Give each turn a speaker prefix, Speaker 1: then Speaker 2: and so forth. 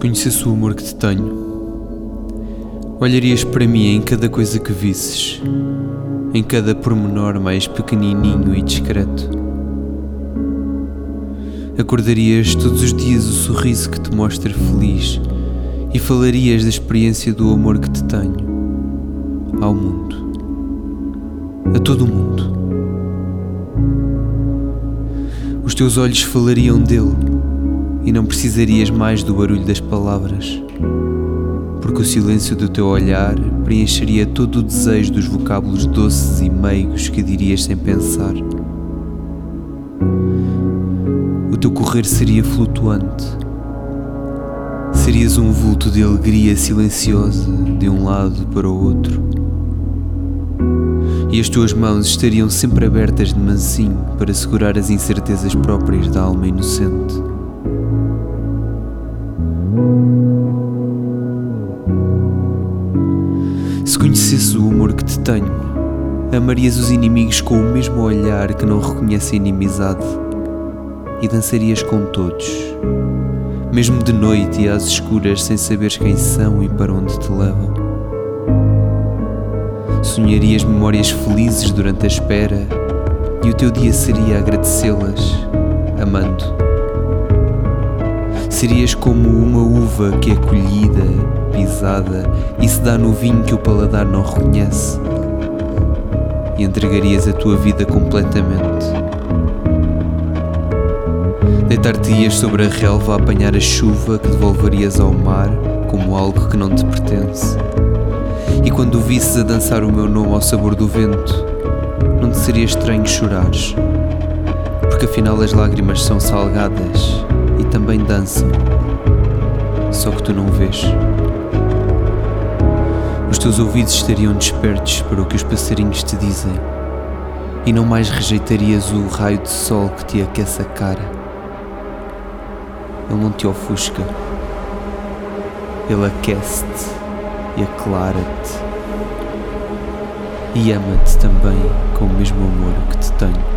Speaker 1: conhecesse o amor que te tenho, olharias para mim em cada coisa que visses, em cada pormenor mais pequenininho e discreto. Acordarias todos os dias o sorriso que te mostra feliz e falarias da experiência do amor que te tenho ao mundo, a todo o mundo. Os teus olhos falariam dele e não precisarias mais do barulho das palavras, porque o silêncio do teu olhar preencheria todo o desejo dos vocábulos doces e meigos que dirias sem pensar. O teu correr seria flutuante. Serias um vulto de alegria silenciosa de um lado para o outro. E as tuas mãos estariam sempre abertas de mansinho para segurar as incertezas próprias da alma inocente. Se conhecesse o amor que te tenho, amarias os inimigos com o mesmo olhar que não reconhece a inimizade e dançarias com todos, mesmo de noite e às escuras, sem saberes quem são e para onde te levam. Sonharias memórias felizes durante a espera e o teu dia seria agradecê-las, amando. Serias como uma uva que é colhida, pisada e se dá no vinho que o paladar não reconhece. E entregarias a tua vida completamente. Deitar-te-ias sobre a relva a apanhar a chuva que devolverias ao mar como algo que não te pertence. E quando o visses a dançar o meu nome ao sabor do vento, não te seria estranho chorares, porque afinal as lágrimas são salgadas e também dançam, só que tu não vês. Os teus ouvidos estariam despertos para o que os passarinhos te dizem, e não mais rejeitarias o raio de sol que te aquece a cara. Ele não te ofusca, ele aquece-te e aclara-te e ama-te também com o mesmo amor que te tenho.